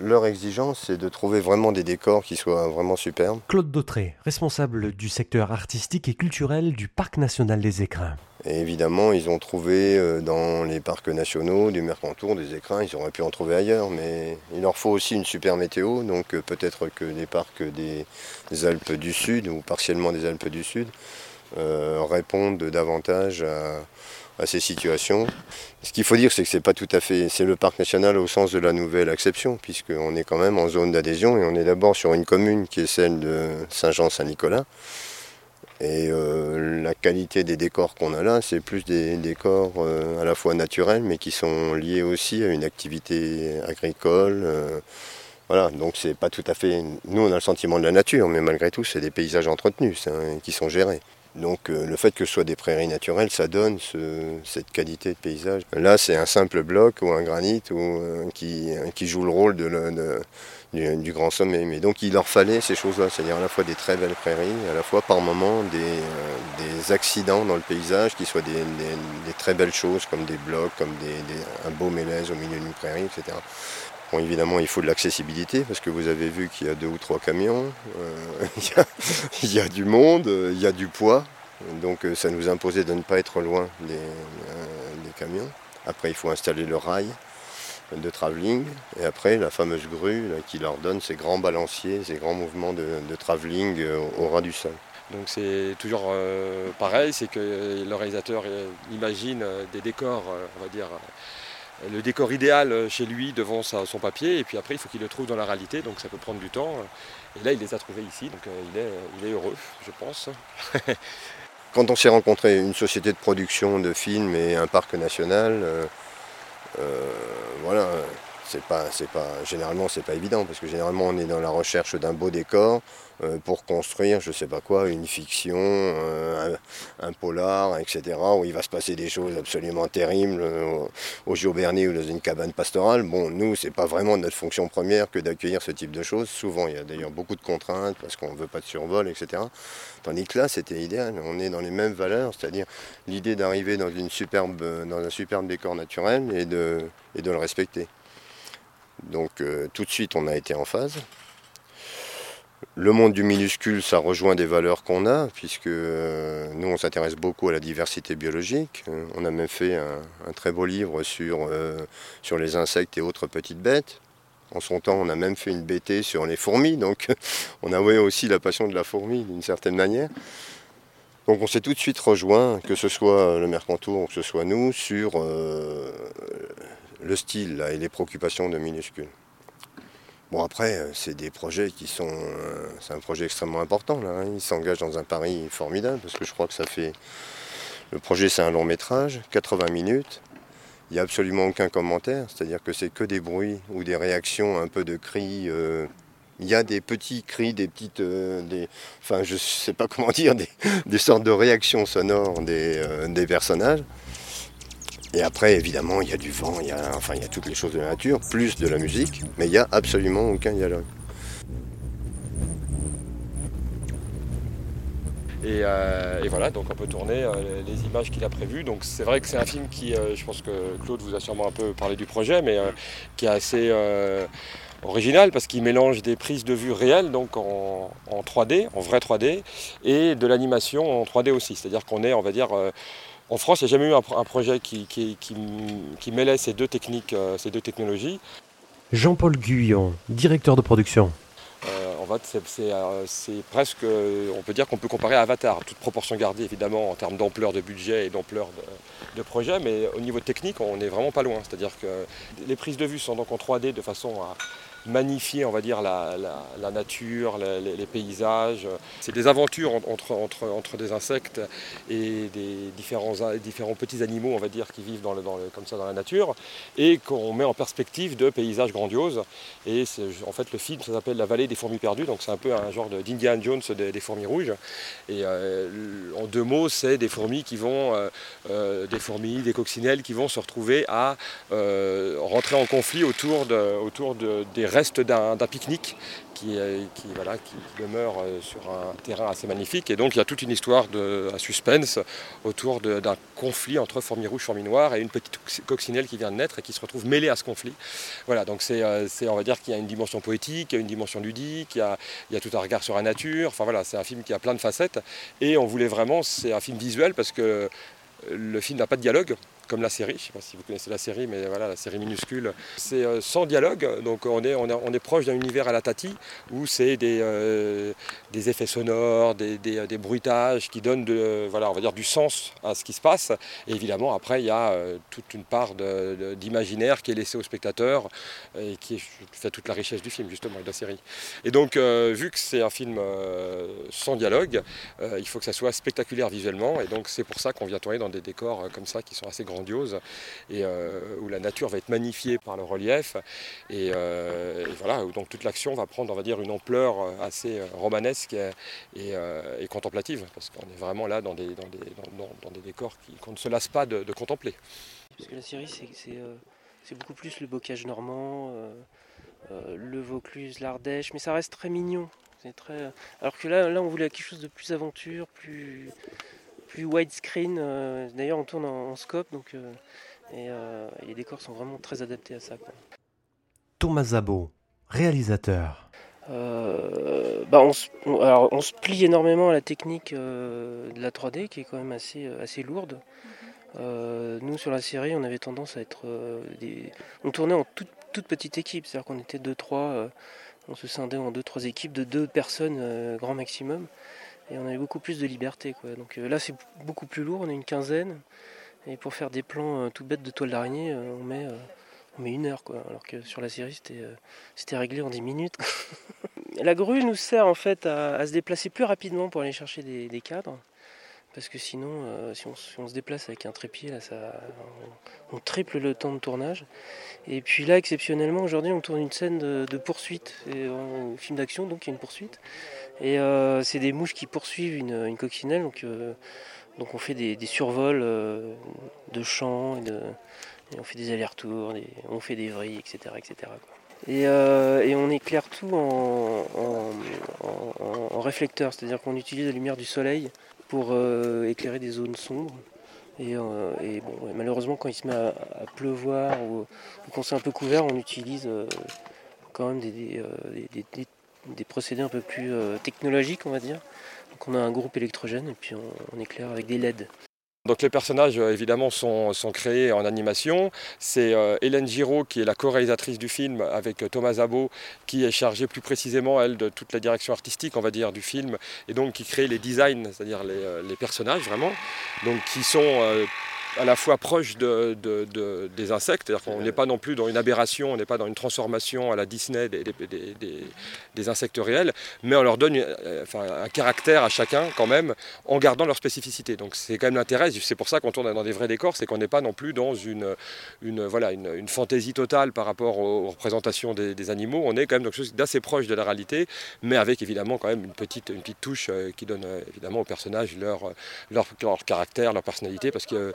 Leur exigence, c'est de trouver vraiment des décors qui soient vraiment superbes. Claude Dautré, responsable du secteur artistique et culturel du Parc national des écrins. Et évidemment, ils ont trouvé euh, dans les parcs nationaux du Mercantour des écrins, ils auraient pu en trouver ailleurs, mais il leur faut aussi une super météo, donc euh, peut-être que les parcs des, Alpes du Sud, ou partiellement des Alpes du Sud, euh, répondent davantage à, à ces situations. Ce qu'il faut dire, c'est que c'est pas tout à fait, c'est le parc national au sens de la nouvelle acception, puisqu'on est quand même en zone d'adhésion et on est d'abord sur une commune qui est celle de Saint-Jean-Saint-Nicolas. Et euh, la qualité des décors qu'on a là, c'est plus des décors euh, à la fois naturels, mais qui sont liés aussi à une activité agricole. Euh, voilà, donc c'est pas tout à fait. Nous, on a le sentiment de la nature, mais malgré tout, c'est des paysages entretenus qui sont gérés. Donc le fait que ce soit des prairies naturelles, ça donne cette qualité de paysage. Là, c'est un simple bloc ou un granit qui, qui, joue le rôle du, grand sommet. Mais donc il leur fallait ces choses-là, c'est-à-dire à la fois des très belles prairies, à la fois par moments des, euh, accidents dans le paysage, qui soient des, très belles choses comme des blocs, comme un beau mélèze au milieu d'une prairie, etc. Bon, évidemment, il faut de l'accessibilité parce que vous avez vu qu'il y a deux ou trois camions, euh, il, y a, du monde, il y a du poids, donc euh, ça nous imposait de ne pas être loin des camions. Après, il faut installer le rail de travelling. Et après, la fameuse grue qui leur donne ces grands balanciers, ces grands mouvements de, travelling euh, au, ras du sol. Donc c'est toujours euh, pareil, c'est que le réalisateur euh, imagine des décors, on va dire, le décor idéal chez lui devant son papier, et puis après il faut qu'il le trouve dans la réalité, donc ça peut prendre du temps. Et là il les a trouvés ici, donc il est heureux, je pense. Quand on s'est rencontré une société de production de films et un parc national, euh, voilà, c'est pas, c'est pas, généralement c'est pas évident parce que généralement on est dans la recherche d'un beau décor euh, pour construire, je sais pas quoi, une fiction, euh, un, polar, etc. où il va se passer des choses absolument terribles au, au Bernier ou dans une cabane pastorale. Bon, nous c'est pas vraiment notre fonction première que d'accueillir ce type de choses. Souvent il y a d'ailleurs beaucoup de contraintes parce qu'on veut pas de survol, etc. Tandis que là c'était idéal. On est dans les mêmes valeurs, c'est-à-dire l'idée d'arriver dans une superbe, dans un superbe décor naturel et de, le respecter. Donc euh, tout de suite, on a été en phase. Le monde du minuscule, ça rejoint des valeurs qu'on a, puisque euh, nous, on s'intéresse beaucoup à la diversité biologique. Euh, on a même fait un, très beau livre sur, sur les insectes et autres petites bêtes. En son temps, on a même fait une BT sur les fourmis, donc on a aussi la passion de la fourmi d'une certaine manière. Donc on s'est tout de suite rejoint, que ce soit le Mercantour ou que ce soit nous, sur le style et les préoccupations de minuscules. Bon après, euh, c'est des projets qui sont... Euh, c'est un projet extrêmement important là. Hein. Il s'engage dans un pari formidable parce que je crois que ça fait... Le projet c'est un long métrage, 80 minutes. Il n'y a absolument aucun commentaire, c'est-à-dire que c'est que des bruits ou des réactions, un peu de cris. Euh, il y a des petits cris, des petites, des, enfin je sais pas comment dire, des, sortes de réactions sonores des, des personnages. Et après, évidemment, il y a du vent, il y a, enfin, il y a toutes les choses de la nature, plus de la musique, mais il n'y a absolument aucun dialogue. Euh, et, voilà, donc on peut tourner euh, les images qu'il a prévues. Donc c'est vrai que c'est un film qui, euh, je pense que Claude vous a sûrement un peu parlé du projet, mais qui est assez original parce qu'il mélange des prises de vue réelles, donc en, 3D, en vrai 3D, et de l'animation en 3D aussi. C'est-à-dire qu'on est, on va dire, en France, il n'y a jamais eu un, projet qui, mêlait ces deux techniques, euh, ces deux technologies. Jean-Paul Guyon, directeur de production. Euh, en fait, euh, c'est presque, on peut dire qu'on peut comparer à Avatar, toute proportion gardée évidemment en termes d'ampleur de budget et d'ampleur de, de, projet, mais au niveau technique, on n'est vraiment pas loin. C'est-à-dire que les prises de vue sont donc en 3D de façon à, magnifier, on va dire, la, nature, les, paysages. C'est des aventures entre, entre, entre, des insectes et des différents, différents petits animaux, on va dire, qui vivent dans le, comme ça dans la nature, et qu'on met en perspective de paysages grandioses. Et en fait, le film, s'appelle La vallée des fourmis perdues, donc c'est un peu un genre d'Indiana Jones des, fourmis rouges. Et euh, en deux mots, c'est des fourmis qui vont, euh, euh, des fourmis, des coccinelles qui vont se retrouver à rentrer en conflit autour, de, autour de, des restes d'un pique-nique qui, qui, voilà, qui demeure sur un terrain assez magnifique. Et donc il y a toute une histoire de suspense autour d'un conflit entre fourmis rouges, fourmis noires et une petite coccinelle qui vient de naître et qui se retrouve mêlée à ce conflit. Voilà, donc c'est, on va dire qu'il y a une dimension poétique, il y a une dimension ludique, il y a, il y a tout un regard sur la nature. Enfin voilà, c'est un film qui a plein de facettes. Et on voulait vraiment, c'est un film visuel parce que le film n'a pas de dialogue comme la série. Je ne sais pas si vous connaissez la série, mais voilà, la série minuscule. C'est euh, sans dialogue, donc on est, on, on est proche d'un univers à la Tati, où c'est des, euh, des effets sonores, des, des, bruitages qui donnent voilà, on va dire, du sens à ce qui se passe. Et évidemment, après, il y a euh, toute une part d'imaginaire qui est laissée au spectateur et qui fait toute la richesse du film, justement, et de la série. Et donc, vu que c'est un film sans dialogue, il faut que ça soit spectaculaire visuellement, et donc c'est pour ça qu'on vient tourner dans des décors comme ça qui sont assez grands et euh, où la nature va être magnifiée par le relief. Euh, et, voilà, donc toute l'action va prendre, on va dire, une ampleur assez romanesque et, contemplative, parce qu'on est vraiment là dans des, dans des, dans, des décors qu'on ne se lasse pas de, contempler. Parce que la série, euh, c'est beaucoup plus le bocage normand, le Vaucluse, l'Ardèche, mais ça reste très mignon. Alors que là, là, on voulait quelque chose de plus aventure, plus, plus widescreen. Euh, d'ailleurs, on tourne en, scope, donc euh, euh, et, les décors sont vraiment très adaptés à ça. Thomas Zabo, réalisateur. bah on, se, alors, on se plie énormément à la technique de la 3D qui est quand même assez, assez lourde. nous sur la série on avait tendance à être des... on tournait en toute, toute petite équipe, c'est-à-dire qu'on était 2-3, on se scindait en 2-3 équipes de 2 personnes grand maximum et on avait beaucoup plus de liberté. Quoi. Donc euh, là c'est beaucoup plus lourd, on est une quinzaine, et pour faire des plans euh, tout bêtes de toile d'araignée, euh, on met, on met une heure, quoi. alors que sur la série c'était, réglé en 10 minutes. la grue nous sert en fait à, se déplacer plus rapidement pour aller chercher des cadres parce que sinon, euh, si, on, se déplace avec un trépied, là, ça, on, triple le temps de tournage. Et puis là, exceptionnellement, aujourd'hui, on tourne une scène de, poursuite, et, film d'action, donc il y a une poursuite. Et euh, c'est des mouches qui poursuivent une, coccinelle, donc, euh, donc on fait des, survols de champs, et, on fait des allers-retours, on fait des vrilles, etc. etc. Et, on éclaire tout en, réflecteur, c'est-à-dire qu'on utilise la lumière du soleil pour euh, éclairer des zones sombres. Et, euh, malheureusement, quand il se met à, pleuvoir ou, qu'on s'est un peu couvert, on utilise euh, quand même des, des, procédés un peu plus technologiques, on va dire. Donc on a un groupe électrogène et puis on éclaire avec des LED. Donc les personnages euh, évidemment sont, créés en animation. C'est euh, Hélène Giraud qui est la co-réalisatrice du film avec euh, Thomas Zabo qui est chargée plus précisément elle de toute la direction artistique on va dire du film et donc qui crée les designs, c'est-à-dire les, personnages vraiment, donc qui sont à la fois proche de, des insectes, c'est-à-dire qu'on n'est pas non plus dans une aberration, on n'est pas dans une transformation à la Disney des, des, insectes réels, mais on leur donne euh, enfin, un caractère à chacun quand même en gardant leur spécificité. Donc c'est quand même l'intérêt, c'est pour ça qu'on tourne dans des vrais décors, c'est qu'on n'est pas non plus dans une, une, voilà, une, fantaisie totale par rapport aux, représentations des, animaux, on est quand même dans quelque chose d'assez proche de la réalité, mais avec évidemment quand même une petite, une petite touche euh, qui donne euh, évidemment aux personnages leur, leur, leur caractère, leur personnalité, parce que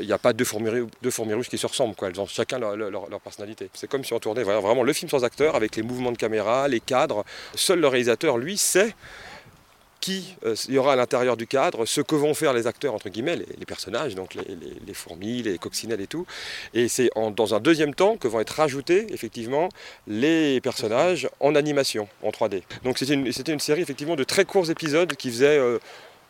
il n'y a pas deux fourmis, deux rouges qui se ressemblent, quoi. elles ont chacun leur, personnalité. C'est comme si on tournait vraiment le film sans acteur, avec les mouvements de caméra, les cadres. Seul le réalisateur, lui, sait qui euh, y aura à l'intérieur du cadre, ce que vont faire les acteurs, entre guillemets, les, personnages, donc les, fourmis, les coccinelles et tout. Et c'est dans un deuxième temps que vont être rajoutés, effectivement, les personnages en animation, en 3D. Donc c'était une, une, série, effectivement, de très courts épisodes qui faisaient... Euh,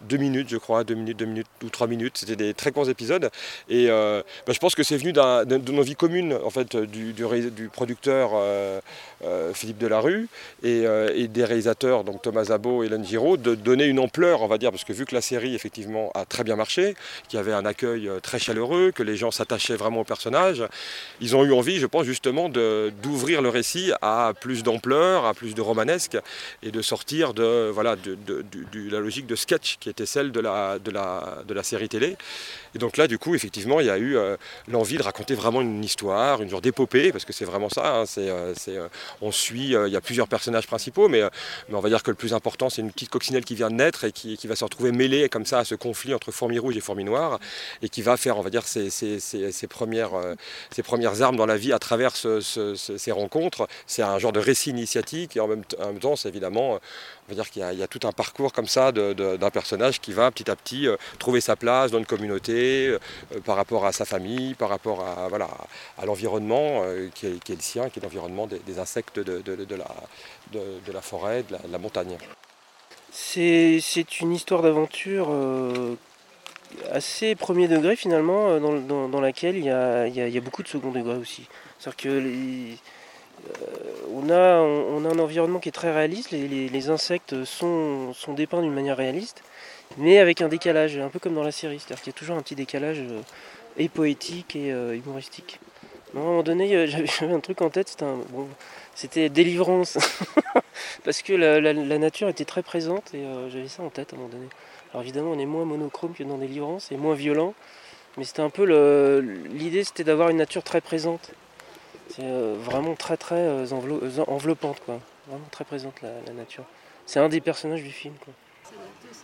deux minutes, je crois, deux minutes, deux minutes ou trois minutes. C'était des très courts épisodes. Et euh, bah, je pense que c'est venu de nos vies communes, en fait, du, du, producteur euh, euh, Philippe Delarue et, des réalisateurs, donc Thomas Zabo et Hélène Giraud, de donner une ampleur, on va dire, parce que vu que la série, effectivement, a très bien marché, qu'il y avait un accueil très chaleureux, que les gens s'attachaient vraiment au personnage, ils ont eu envie, je pense, justement, d'ouvrir le récit à plus d'ampleur, à plus de romanesque, et de sortir de, voilà, de, de la logique de sketch qui était celle de la, de la, de la série télé. Et donc là, du coup, effectivement, il y a eu euh, l'envie de raconter vraiment une histoire, une genre d'épopée, parce que c'est vraiment ça. Hein, c'est, euh, euh, on suit, il y a plusieurs personnages principaux, mais, mais, on va dire que le plus important, c'est une petite coccinelle qui vient de naître et qui, qui, va se retrouver mêlée comme ça à ce conflit entre fourmis rouges et fourmis noires, et qui va faire, on va dire, ses, ses, ses, premières, ses premières armes dans la vie à travers ces rencontres. C'est un genre de récit initiatique, et en même, en même temps, c'est évidemment on va dire qu'il y, a tout un parcours comme ça d'un personnage qui va petit à petit euh, trouver sa place dans une communauté, euh, par rapport à sa famille, par rapport à, voilà, à l'environnement euh, qui, est le sien, qui est l'environnement des, insectes de, la, forêt, de la, montagne. C'est une histoire d'aventure assez premier degré finalement, dans, laquelle il y, a, il y, a, beaucoup de second degré aussi. C'est-à-dire que euh, on, a, un environnement qui est très réaliste, les, insectes sont, dépeints d'une manière réaliste, mais avec un décalage, un peu comme dans la série, c'est-à-dire qu'il y a toujours un petit décalage euh, et poétique et euh, humoristique. à un moment donné, j'avais un truc en tête, c'était, bon, c'était délivrance, parce que la, nature était très présente et j'avais ça en tête à un moment donné. Alors évidemment, on est moins monochrome que dans délivrance et moins violent, mais c'était un peu l'idée, c'était d'avoir une nature très présente. C'est euh, vraiment très très euh, euh, enveloppante, quoi. Vraiment très présente la, nature. C'est un des personnages du film.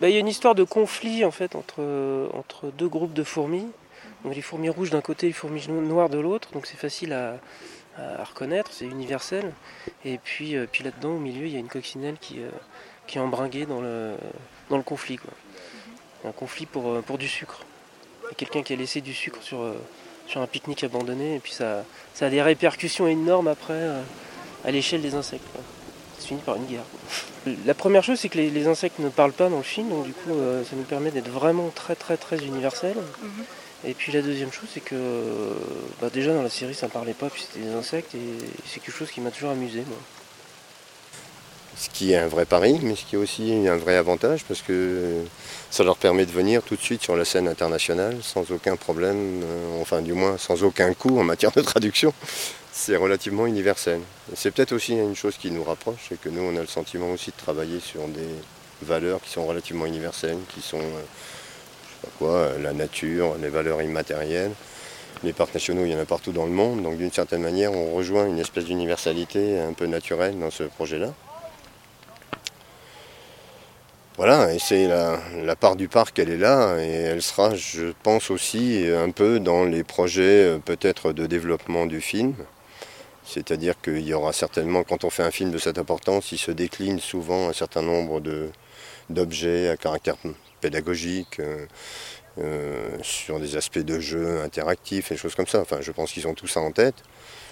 Bah, il y a une histoire de conflit en fait entre, deux groupes de fourmis. Donc les fourmis rouges d'un côté et les fourmis noires de l'autre. Donc c'est facile à, reconnaître, c'est universel. Et puis, puis là-dedans, au milieu, il y a une coccinelle qui, est embringuée dans le, conflit. Un conflit pour, pour du sucre. Quelqu'un qui a laissé du sucre sur, sur un pique-nique abandonné. Et puis ça, ça a des répercussions énormes après euh, à l'échelle des insectes. Ça se finit par une guerre. La première chose, c'est que les, insectes ne parlent pas dans le film, donc du coup, euh, ça nous permet d'être vraiment très très très universel. Mhm. Et puis la deuxième chose, c'est que bah, déjà dans la série, ça ne parlait pas, puis c'était des insectes, et c'est quelque chose qui m'a toujours amusé. Moi ce qui est un vrai pari, mais ce qui est aussi un vrai avantage parce que ça leur permet de venir tout de suite sur la scène internationale sans aucun problème, euh, enfin du moins sans aucun coût en matière de traduction. C'est relativement universel. C'est peut-être aussi une chose qui nous rapproche, c'est que nous on a le sentiment aussi de travailler sur des valeurs qui sont relativement universelles, qui sont euh, quoi, la nature, les valeurs immatérielles. Les parcs nationaux, il y en a partout dans le monde, donc d'une certaine manière, on rejoint une espèce d'universalité un peu naturelle dans ce projet-là. Voilà, et c'est la, part du parc, elle est là, et elle sera, je pense aussi, un peu dans les projets euh, peut-être de développement du film. C'est-à-dire qu'il y aura certainement, quand on fait un film de cette importance, il se décline souvent un certain nombre d'objets à caractère pédagogique, euh, euh, sur des aspects de jeu interactifs et choses comme ça. Enfin, je pense qu'ils ont tout ça en tête.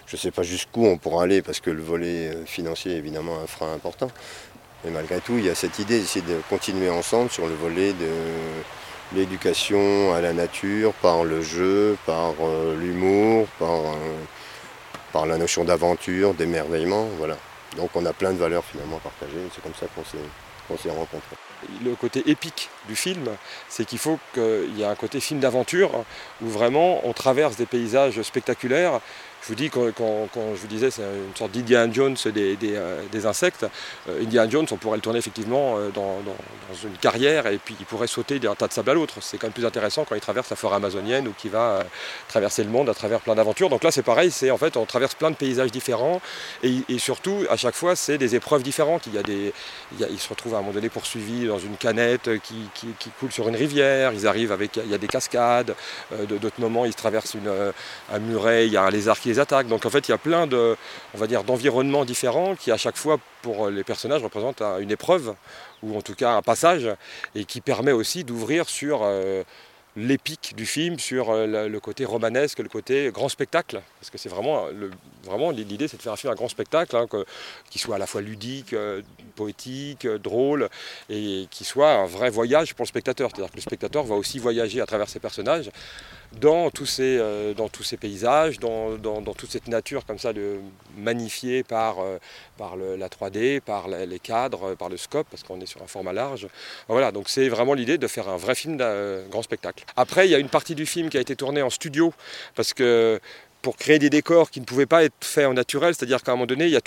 Je ne sais pas jusqu'où on pourra aller parce que le volet financier est évidemment un frein important. Mais malgré tout, il y a cette idée d'essayer de continuer ensemble sur le volet de l'éducation à la nature par le jeu, par euh, l'humour, par, euh, par la notion d'aventure, d'émerveillement. Voilà. Donc on a plein de valeurs finalement partagées. C'est comme ça qu'on s'est rencontrés. Le côté épique du film, c'est qu'il faut qu'il y ait un côté film d'aventure où vraiment on traverse des paysages spectaculaires je vous dis, quand, je vous disais, c'est une sorte d'Indiana Jones des, euh, insectes. Euh, Indiana Jones, on pourrait le tourner effectivement euh, dans, une carrière et puis il pourrait sauter d'un tas de sable à l'autre. C'est quand même plus intéressant quand il traverse la forêt amazonienne ou qu'il va traverser le monde à travers plein d'aventures. Donc là, c'est pareil, c'est en fait, on traverse plein de paysages différents et, surtout, à chaque fois, c'est des épreuves différentes. Il, y a des, il, se retrouvent à un moment donné poursuivis dans une canette qui, coule sur une rivière. Ils arrivent avec, il y a des cascades. D'autres moments, ils traversent une, un muret, il y a un lézard qui Donc en fait, il y a plein de, on va dire, d'environnements différents qui à chaque fois pour les personnages représentent une épreuve ou en tout cas un passage et qui permet aussi d'ouvrir sur euh, l'épique du film, sur euh, le côté romanesque, le côté grand spectacle. Parce que c'est vraiment, vraiment l'idée, c'est de faire un film à grand spectacle, hein, qui soit à la fois ludique, euh, poétique, drôle, et qui soit un vrai voyage pour le spectateur. C'est-à-dire que le spectateur va aussi voyager à travers ses personnages dans tous ces, euh, dans tous ces paysages, dans, dans, toute cette nature comme ça de, magnifiée par, par la 3D, par les cadres, par le scope, parce qu'on est sur un format large. Voilà, donc c'est vraiment l'idée de faire un vrai film d'un grand spectacle. Après, il y a une partie du film qui a été tournée en studio, parce que pour créer des décors qui ne pouvaient pas être faits en naturel, c'est-à-dire qu'à un moment donné, il y a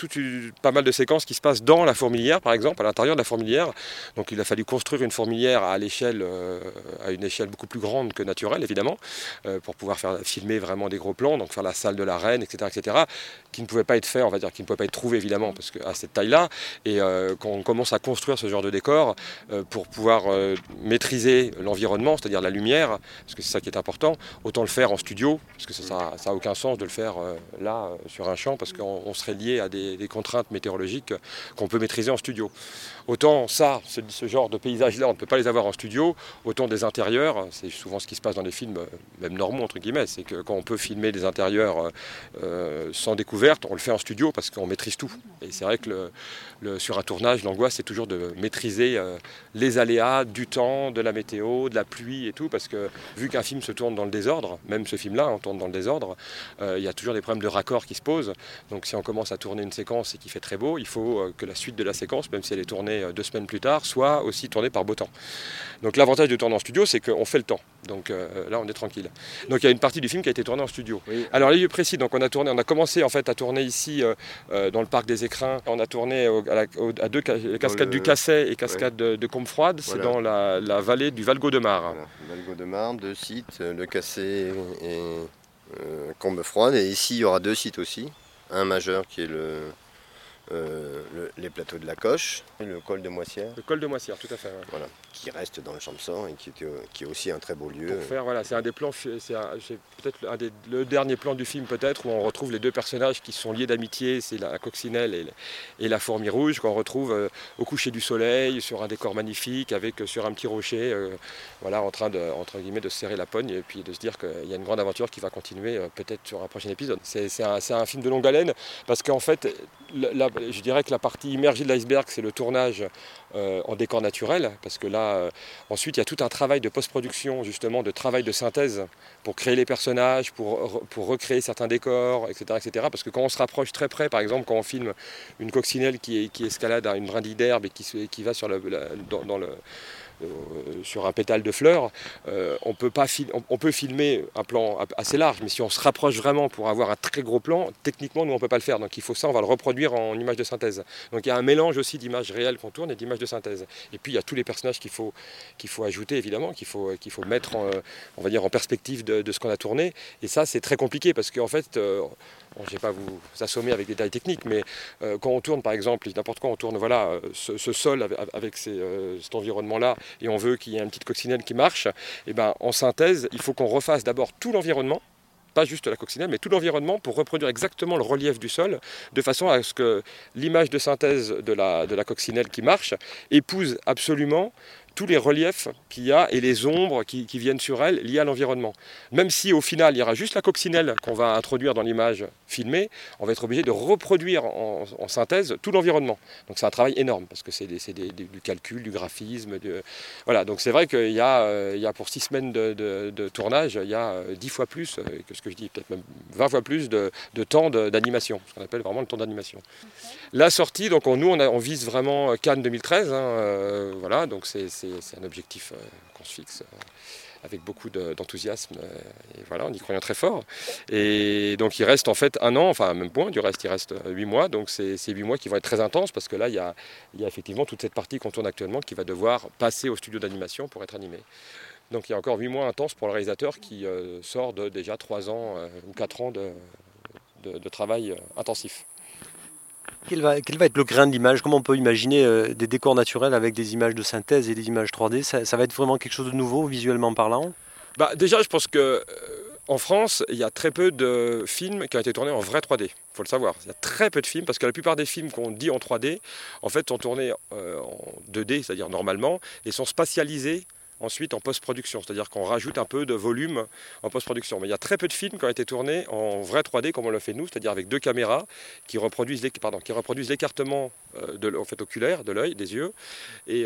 pas mal de séquences qui se passent dans la fourmilière, par exemple, à l'intérieur de la fourmilière. Donc il a fallu construire une fourmilière à euh, à une échelle beaucoup plus grande que naturelle, évidemment, euh, pour pouvoir faire filmer vraiment des gros plans, donc faire la salle de la reine, etc., etc., qui ne pouvait pas être fait, on va dire, qui ne pouvait pas être trouvé évidemment, parce qu'à cette taille-là, et quand on commence à construire ce genre de décor, pour pouvoir maîtriser l'environnement, c'est-à-dire la lumière, parce que c'est ça qui est important, autant le faire en studio, parce que ça n'a aucun sens de le faire euh, là, euh, sur un champ, parce qu'on serait lié à des, contraintes météorologiques qu'on peut maîtriser en studio. Autant ça, ce, genre de paysage-là, on ne peut pas les avoir en studio, autant des intérieurs, c'est souvent ce qui se passe dans les films, euh, même normaux, entre guillemets, c'est que quand on peut filmer des intérieurs sans découverte, on le fait en studio parce qu'on maîtrise tout. Et c'est vrai que sur un tournage, l'angoisse, c'est toujours de maîtriser les aléas du temps, de la météo, de la pluie et tout, parce que vu qu'un film se tourne dans le désordre, même ce film-là, on tourne dans le désordre, euh, il y a toujours des problèmes de raccord qui se posent. Donc si on commence à tourner une séquence et qu'il fait très beau, il faut euh, que la suite de la séquence, même si elle est tournée euh, deux semaines plus tard, soit aussi tournée par beau temps. Donc l'avantage de tourner en studio, c'est qu'on fait le temps. Donc là, on est tranquille. Donc il y a une partie du film qui a été tournée en studio. Alors les lieux précis, donc on a tourné, on a commencé en fait à tourner ici dans le parc des Écrins. On a tourné à, deux cascades du Casset et cascade de, de Combe-Froide. C'est dans la, vallée du Valgaud-de-Mar. Valgaud-de-Marne, deux sites, le Cassé et euh, Combe-Froide. Et ici, il y aura deux sites aussi. Un majeur qui est le, euh, les plateaux de la Coche le col de Moissière. Le col de Moissière, tout à fait. Voilà, qui reste dans le Champsaur et qui, est aussi un très beau lieu. Pour faire, voilà, c'est un des plans, c'est peut-être le dernier plan du film peut-être où on retrouve les deux personnages qui sont liés d'amitié, c'est la coccinelle et, et, la fourmi rouge qu'on retrouve euh, au coucher du soleil sur un décor magnifique avec euh, sur un petit rocher, voilà, en train de, entre guillemets, de se serrer la pogne et puis de se dire qu'il y a une grande aventure qui va continuer peut-être sur un prochain épisode. C'est un, un, film de longue haleine parce qu'en fait, la, je dirais que la partie immergée de l'iceberg, c'est le tournage euh, en décor naturel, parce que là, euh, ensuite, il y a tout un travail de post-production, justement, de travail de synthèse pour créer les personnages, pour, pour recréer certains décors, etc., etc. Parce que quand on se rapproche très près, par exemple, quand on filme une coccinelle qui, escalade une brindille d'herbe et qui, qui va sur le, dans le sur un pétale de fleurs, euh, on, peut pas on, peut filmer un plan assez large, mais si on se rapproche vraiment pour avoir un très gros plan, techniquement, nous, on ne peut pas le faire. Donc il faut ça, on va le reproduire en image de synthèse. Donc il y a un mélange aussi d'images réelles qu'on tourne et d'images de synthèse. Et puis il y a tous les personnages qu'il faut, qu'il faut ajouter, évidemment, qu'il faut, qu'il faut mettre en, on va dire, en perspective de, ce qu'on a tourné. Et ça, c'est très compliqué parce qu'en fait, euh, je ne vais pas vous assommer avec des détails techniques, mais euh, quand on tourne, par exemple, n'importe quoi, on tourne voilà, euh, ce, sol avec, euh, cet environnement-là, et on veut qu'il y ait une petite coccinelle qui marche, eh ben, en synthèse, il faut qu'on refasse d'abord tout l'environnement, pas juste la coccinelle, mais tout l'environnement pour reproduire exactement le relief du sol, de façon à ce que l'image de synthèse de la coccinelle qui marche épouse absolument tous les reliefs qu'il y a et les ombres qui, viennent sur elle liées à l'environnement. Même si au final il y aura juste la coccinelle qu'on va introduire dans l'image filmée, on va être obligé de reproduire en, synthèse tout l'environnement. Donc c'est un travail énorme parce que c'est du calcul, du graphisme. Voilà, donc c'est vrai qu'il y, euh, y, a pour six semaines de, tournage, il y a euh, dix fois plus euh, que ce que je dis, peut-être même 20 fois plus de, temps d'animation, ce qu'on appelle vraiment le temps d'animation. La sortie, donc nous on, on, vise vraiment Cannes 2013, hein, voilà, donc c'est c'est un objectif euh, qu'on se fixe euh, avec beaucoup d'enthousiasme euh, et voilà, on y croyant très fort. Et donc il reste en fait un an, enfin même point, du reste il reste huit mois, donc c'est huit mois qui vont être très intenses parce que là il y a, il y a effectivement toute cette partie qu'on tourne actuellement qui va devoir passer au studio d'animation pour être animé. Donc il y a encore huit mois intenses pour le réalisateur qui sort de déjà trois ans ou quatre ans de travail intensif. Quel va, être le grain de Comment on peut imaginer euh, des décors naturels avec des images de synthèse et des images 3D ça, va être vraiment quelque chose de nouveau visuellement parlant? Bah, Déjà, je pense que euh, en France, il y a très peu de films qui ont été tournés en vrai 3D. Il faut le savoir. Il y a très peu de films parce que la plupart des films qu'on dit en 3D, en fait, sont tournés euh, en 2D, c'est-à-dire normalement, et sont spatialisés ensuite en post-production, c'est-à-dire qu'on rajoute un peu de volume en post-production. Mais il y a très peu de films qui ont été tournés en vrai 3D comme on le fait nous, c'est-à-dire avec deux caméras qui reproduisent l'écartement de, en fait, oculaire, de l'œil, des yeux, et,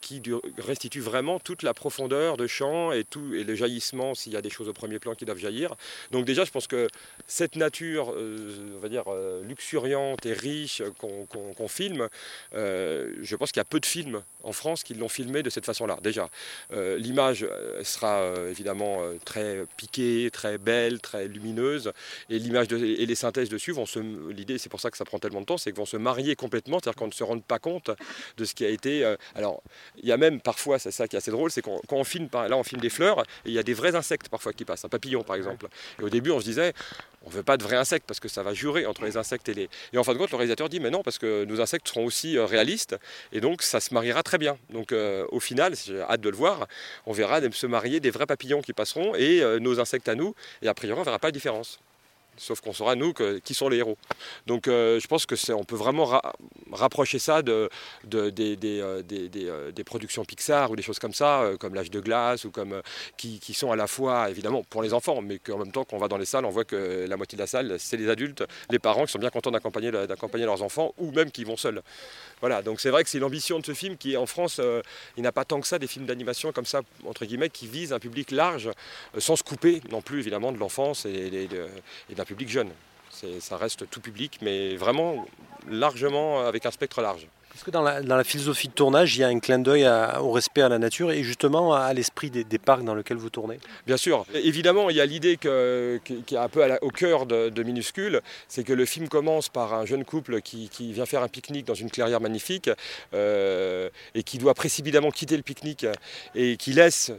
qui restitue vraiment toute la profondeur de champ et, tout, et le jaillissement s'il y a des choses au premier plan qui doivent jaillir. Donc déjà, je pense que cette nature, on va dire, luxuriante et riche qu'on filme, je pense qu'il y a peu de films en France qui l'ont filmé de cette façon-là. Déjà, l'image sera évidemment très piquée, très belle, très lumineuse, et l'image et les synthèses dessus vont se. L'idée, c'est pour ça que ça prend tellement de temps, c'est qu'ils vont se marier complètement, c'est-à-dire qu'on ne se rende pas compte de ce qui a été. Euh, alors, il y a même parfois, c'est ça qui est assez drôle, c'est quand on filme, là, on filme des fleurs, et il y a des vrais insectes parfois qui passent, un papillon par exemple. Et au début, on se disait, on ne veut pas de vrais insectes parce que ça va jurer entre les insectes et les. Et en fin de compte, le réalisateur dit, mais non, parce que nos insectes seront aussi euh, réalistes, et donc ça se mariera très bien. Donc, euh, au final, j'ai hâte de le voir, on verra se marier des vrais papillons qui passeront et nos insectes à nous, et a priori, on ne verra pas de différence. Sauf qu'on saura, nous, qui sont les héros. Donc euh, je pense que on peut vraiment rapprocher ça de, euh, des, productions Pixar ou des choses comme ça, euh, comme L'âge de glace, ou comme, qui, sont à la fois, évidemment, pour les enfants, mais qu'en même temps, quand on va dans les salles, on voit que la moitié de la salle, c'est les adultes, les parents qui sont bien contents d'accompagner leurs enfants, ou même qui vont seuls. Voilà, donc c'est vrai que c'est l'ambition de ce film qui, en France, il n'a pas tant que ça des films d'animation comme ça, entre guillemets, qui visent un public large, sans se couper non plus, évidemment, de l'enfance et d'un public jeune. Ça reste tout public, mais vraiment largement avec un spectre large. Est-ce que dans la, philosophie de tournage, il y a un clin d'œil au respect à la nature et justement à l'esprit des, parcs dans lesquels vous tournez Bien sûr. Évidemment, il y a l'idée qui est un peu au cœur de, Minuscule, c'est que le film commence par un jeune couple qui, vient faire un pique-nique dans une clairière magnifique euh, et qui doit précipitamment quitter le pique-nique et qui laisse,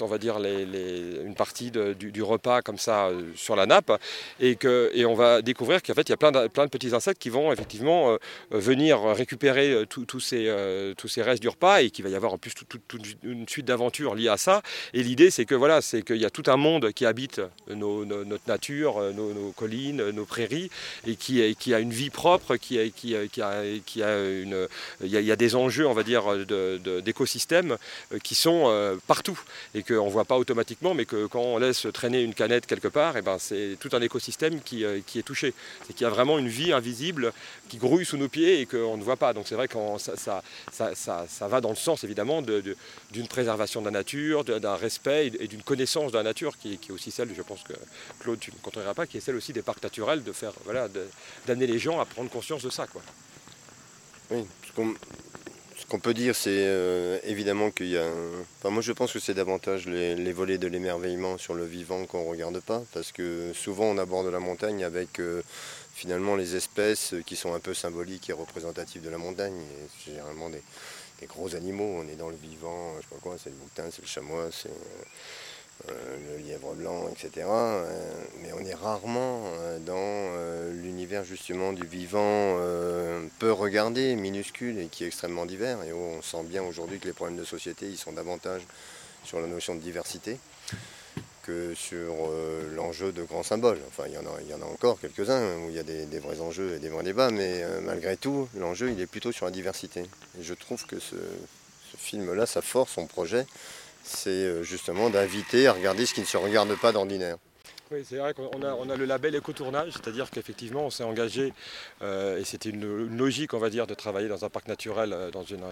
on va dire, une partie du, repas comme ça euh, sur la nappe et, que, et on va découvrir qu'en fait, il y a plein de, plein de petits insectes qui vont effectivement euh, venir récupérer euh, tous, ces, euh, tous ces restes du repas et qu'il va y avoir en plus toute, une suite d'aventures liées à ça. Et l'idée, c'est que voilà, c'est qu'il y a tout un monde qui habite notre nature, euh, nos, collines, nos prairies, et qui, a une vie propre, qui, a, une, il y, a, des enjeux, on va dire, d'écosystèmes qui sont partout et qu'on ne voit pas automatiquement, mais que quand on laisse traîner une canette quelque part, eh ben c'est tout un écosystème qui, qui est touché. C'est qu'il y a vraiment une vie invisible qui grouille sous nos pieds et qu'on ne voit pas. Donc c'est vrai que ça, ça, va dans le sens évidemment d'une préservation de la nature, d'un respect et d'une connaissance de la nature qui, est aussi celle, je pense que Claude, tu ne contreras pas, qui est celle aussi des parcs naturels, de faire voilà, d'amener les gens à prendre conscience de ça. Quoi. Qu'on peut dire, c'est euh, évidemment qu'il y a. Enfin, moi, je pense que c'est davantage les, volets de l'émerveillement sur le vivant qu'on ne regarde pas, parce que souvent on aborde la montagne avec. Euh, finalement les espèces qui sont un peu symboliques et représentatives de la montagne. Et généralement des, gros animaux, on est dans le vivant, je sais pas quoi, c'est le boutin, c'est le chamois, c'est euh, le lièvre blanc, etc. Euh, mais on est rarement euh, dans l'univers justement du vivant peu regardé, minuscule et qui est extrêmement divers. Et on sent bien aujourd'hui que les problèmes de société, ils sont davantage sur la notion de diversité que sur euh, l'enjeu de grands symboles. Enfin, il y en a, encore quelques-uns où il y a des, vrais enjeux et des vrais débats, mais euh, malgré tout, l'enjeu, il est plutôt sur la diversité. Et je trouve que ce, film-là, sa force, son projet, c'est euh, justement d'inviter à regarder ce qui ne se regarde pas d'ordinaire. Oui, c'est vrai qu'on a, on a, le label écotournage, c'est-à-dire qu'effectivement on s'est engagé, et c'était une, logique on va dire de travailler dans un parc naturel, dans une,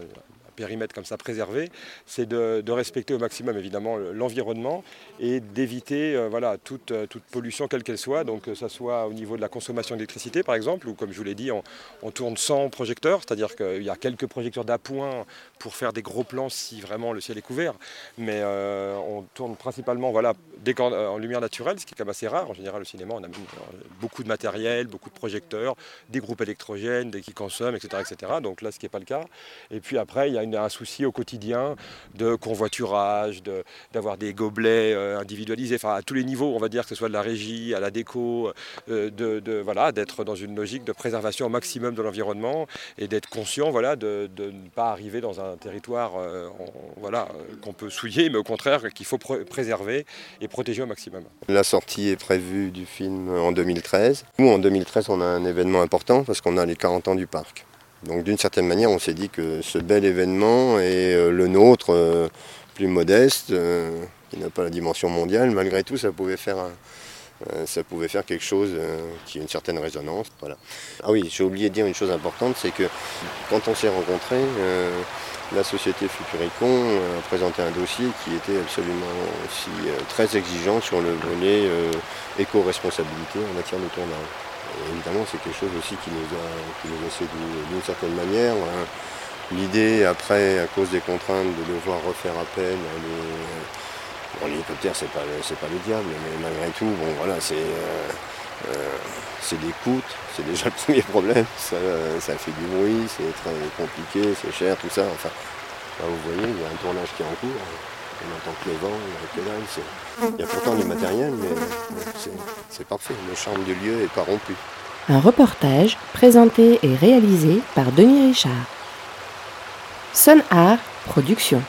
périmètre comme ça préservé, c'est de, respecter au maximum évidemment l'environnement et d'éviter euh, voilà, toute, euh, pollution quelle qu'elle soit, donc que ce soit au niveau de la consommation d'électricité par exemple, ou comme je vous l'ai dit, on, tourne sans projecteurs, c'est-à-dire qu'il y a quelques projecteurs d'appoint pour faire des gros plans si vraiment le ciel est couvert, mais euh, on tourne principalement voilà, en lumière naturelle, ce qui est quand même assez rare. En général, au cinéma, on a beaucoup de matériel, beaucoup de projecteurs, des groupes électrogènes, des qui consomment, etc., etc. Donc là, ce qui n'est pas le cas. Et puis après, il y a un souci au quotidien de convoiturage, d'avoir des gobelets euh, individualisés, enfin à tous les niveaux, on va dire que ce soit de la régie, à la déco, euh, de, voilà, d'être dans une logique de préservation au maximum de l'environnement et d'être conscient voilà, de, ne pas arriver dans un territoire euh, voilà, qu'on peut souiller, mais au contraire qu'il faut préserver et protéger au maximum. La sortie est prévue du film en 2013. Nous, en 2013, on a un événement important parce qu'on a les 40 ans du parc. Donc d'une certaine manière, on s'est dit que ce bel événement et euh, le nôtre, euh, plus modeste, euh, qui n'a pas la dimension mondiale, malgré tout, ça pouvait faire ça pouvait faire quelque chose qui a une certaine résonance. Voilà. Ah oui, j'ai oublié de dire une chose importante, c'est que quand on s'est rencontrés, la société Futuricon a présenté un dossier qui était absolument aussi très exigeant sur le volet éco-responsabilité en matière de tournage. Évidemment, c'est quelque chose aussi qui nous a, qui nous a séduit d'une certaine manière. Hein. L'idée, après, à cause des contraintes, de devoir refaire appel à Bon, l'hélicoptère, c'est pas, pas le diable, mais malgré tout, bon, voilà, c'est euh, euh, des coûts, c'est déjà le premier problème. Ça, fait du bruit, c'est très compliqué, c'est cher, tout ça. Enfin, vous voyez, il y a un tournage qui est en cours. On entend que le vent, que dalle. Il y a pourtant du matériel, mais c'est parfait. Le charme du lieu n'est pas rompu. Un reportage présenté et réalisé par Denis Richard. Sun Art Production.